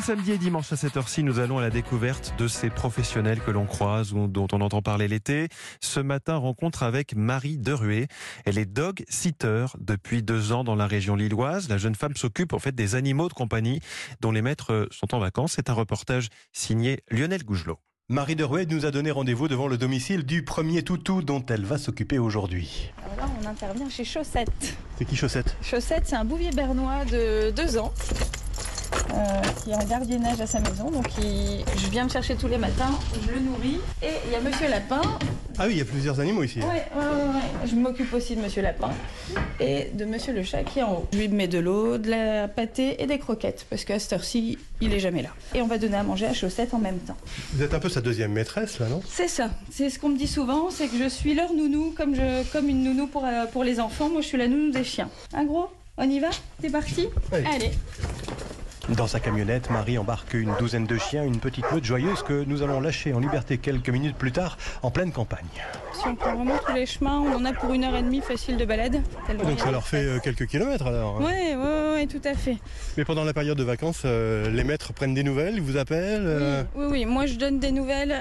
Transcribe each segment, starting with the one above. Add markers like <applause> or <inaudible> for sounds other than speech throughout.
les samedis et dimanches à cette heure-ci, nous allons à la découverte de ces professionnels que l'on croise ou dont on entend parler l'été. Ce matin, rencontre avec Marie Deruet. Elle est dog sitter depuis deux ans dans la région lilloise. La jeune femme s'occupe en fait des animaux de compagnie dont les maîtres sont en vacances. C'est un reportage signé Lionel Gougelot. Marie Derouet nous a donné rendez-vous devant le domicile du premier toutou dont elle va s'occuper aujourd'hui. Alors là, on intervient chez Chaussette. C'est qui Chaussette? Chaussette, c'est un bouvier bernois de deux ans. Euh, qui est en gardiennage à sa maison. Donc il- je viens me chercher tous les matins, je le nourris. Et il y a Monsieur Lapin. Ah oui, il y a plusieurs animaux ici. Ouais, ouais. Je m'occupe aussi de Monsieur Lapin et de Monsieur le chat qui est en haut. Je lui mets de l'eau, de la pâtée et des croquettes parce qu'à cette heure-ci, il est jamais là. Et on va donner à manger à Chaussette en même temps. Vous êtes un peu sa deuxième maîtresse là, non? C'est ça. C'est ce qu'on me dit souvent, c'est que je suis leur nounou comme, je, comme une nounou pour, euh, pour les enfants. Moi, je suis la nounou des chiens. Un gros? On y va? T'es parti? Allez. Dans sa camionnette, Marie embarque une douzaine de chiens, une petite meute joyeuse que nous allons lâcher en liberté quelques minutes plus tard en pleine campagne. Si on prend vraiment tous les chemins, on en a pour une heure et demie facile de balade. Donc ça leur fait euh, quelques kilomètres alors. hein. Ouais, tout à fait. Mais pendant la période de vacances, euh, les maîtres prennent des nouvelles, ils vous appellent euh, Oui, oui, oui, moi je donne des nouvelles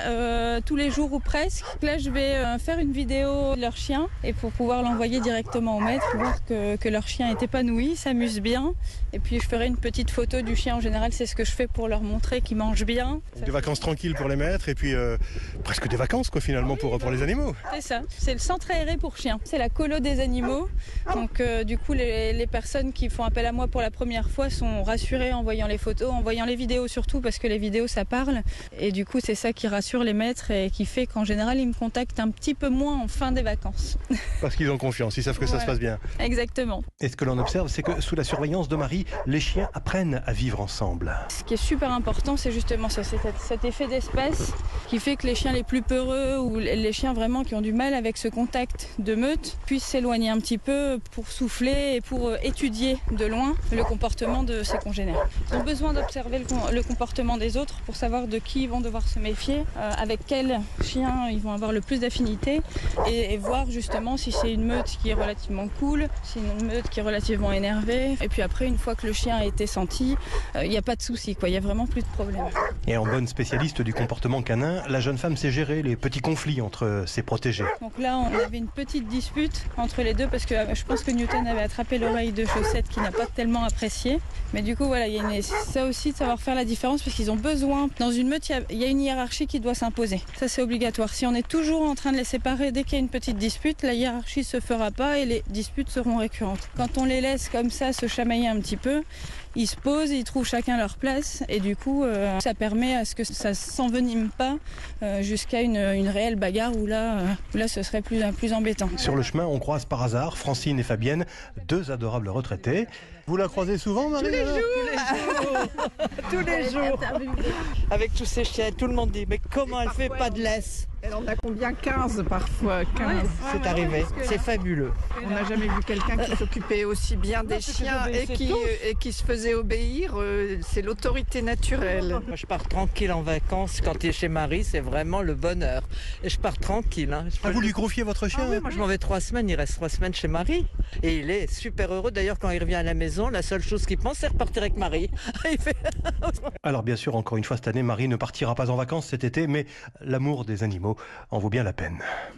tous les jours ou presque. Là, je vais faire une vidéo de leur chien et pour pouvoir l'envoyer directement au maître, voir que, que leur chien est épanoui, s'amuse bien. Et puis je ferai une petite photo du chien. En général, c'est ce que je fais pour leur montrer qu'il mange bien. Des vacances tranquilles pour les maîtres et puis euh, presque des vacances quoi finalement pour, pour les animaux. C'est ça, c'est le centre aéré pour chiens. C'est la colo des animaux. Donc euh, du coup, les, les personnes qui font appel à moi pour la première fois sont rassurées en voyant les photos, en voyant les vidéos surtout, parce que les vidéos, ça parle. Et du coup, c'est ça qui rassure les maîtres et qui fait qu'en général, ils me contactent un petit peu moins en fin des vacances. <laughs> Parce qu'ils ont confiance, ils savent que ça se passe bien. Exactement. Et ce que l'on observe, c'est que sous la surveillance de Marie, les chiens apprennent à ensemble. Ce qui est super important, c'est justement ça, cet- cet effet d'espèce qui fait que les chiens les plus peureux ou les chiens vraiment qui ont du mal avec ce contact de meute puissent s'éloigner un petit peu pour souffler et pour euh, étudier de loin le comportement de ses congénères. Ils ont besoin d'observer le, com- le comportement des autres pour savoir de qui ils vont devoir se méfier, euh, avec quel chien ils vont avoir le plus d'affinité et, voir justement si c'est une meute qui est relativement cool, si c'est une meute qui est relativement énervée. Et puis après, une fois que le chien a été senti, euh, il n'y a pas de souci. Il n'y a vraiment plus de problème. Et en bonne spécialiste du comportement canin, la jeune femme sait gérer les petits conflits entre ses protégés. Donc là, on avait une petite dispute entre les deux parce que euh, je pense que Newton avait attrapé l'oreille de Chaussette qui n'a pas tellement apprécié. Mais du coup, voilà, il y a ça aussi de savoir faire la différence parce qu'ils ont besoin. Dans une meute, il y a- il y, a une hiérarchie qui doit s'imposer. Ça, c'est obligatoire. Si on est toujours en train de les séparer dès qu'il y a une petite dispute, la hiérarchie se fera pas et les disputes seront récurrentes. Quand on les laisse comme ça se chamailler un petit peu, ils se posent, ils trouvent chacun leur place et du coup, euh, ça permet à ce que ça s'envenime pas euh, jusqu'à une, une réelle bagarre où là, euh, où là, ce serait plus, plus embêtant. Sur le chemin, on croise par hasard Francine et Fabienne, deux adorables retraités. Vous la croisez souvent, Marie alors tous les jours. Avec tous ces chiens, tout le monde dit mais comment elle fait pas de laisse Elle en a combien 15 parfois 15. C'est arrivé, c'est fabuleux. On n'a jamais vu quelqu'un qui s'occupait aussi bien des chiens et qui, et qui se faisait obéir. euh, C'est l'autorité naturelle. Moi je pars tranquille en vacances quand il est chez Marie, c'est vraiment le bonheur. Et je pars tranquille. hein. Je Ah, vous lui confiez votre chien Ah oui, moi je m'en vais trois semaines, il reste trois semaines chez Marie. Et il est super heureux. D'ailleurs quand il revient à la maison, la seule chose qu'il pense c'est repartir avec Marie. <laughs> Il fait- Alors bien sûr, encore une fois, cette année, Marie ne partira pas en vacances cet été, mais l'amour des animaux en vaut bien la peine.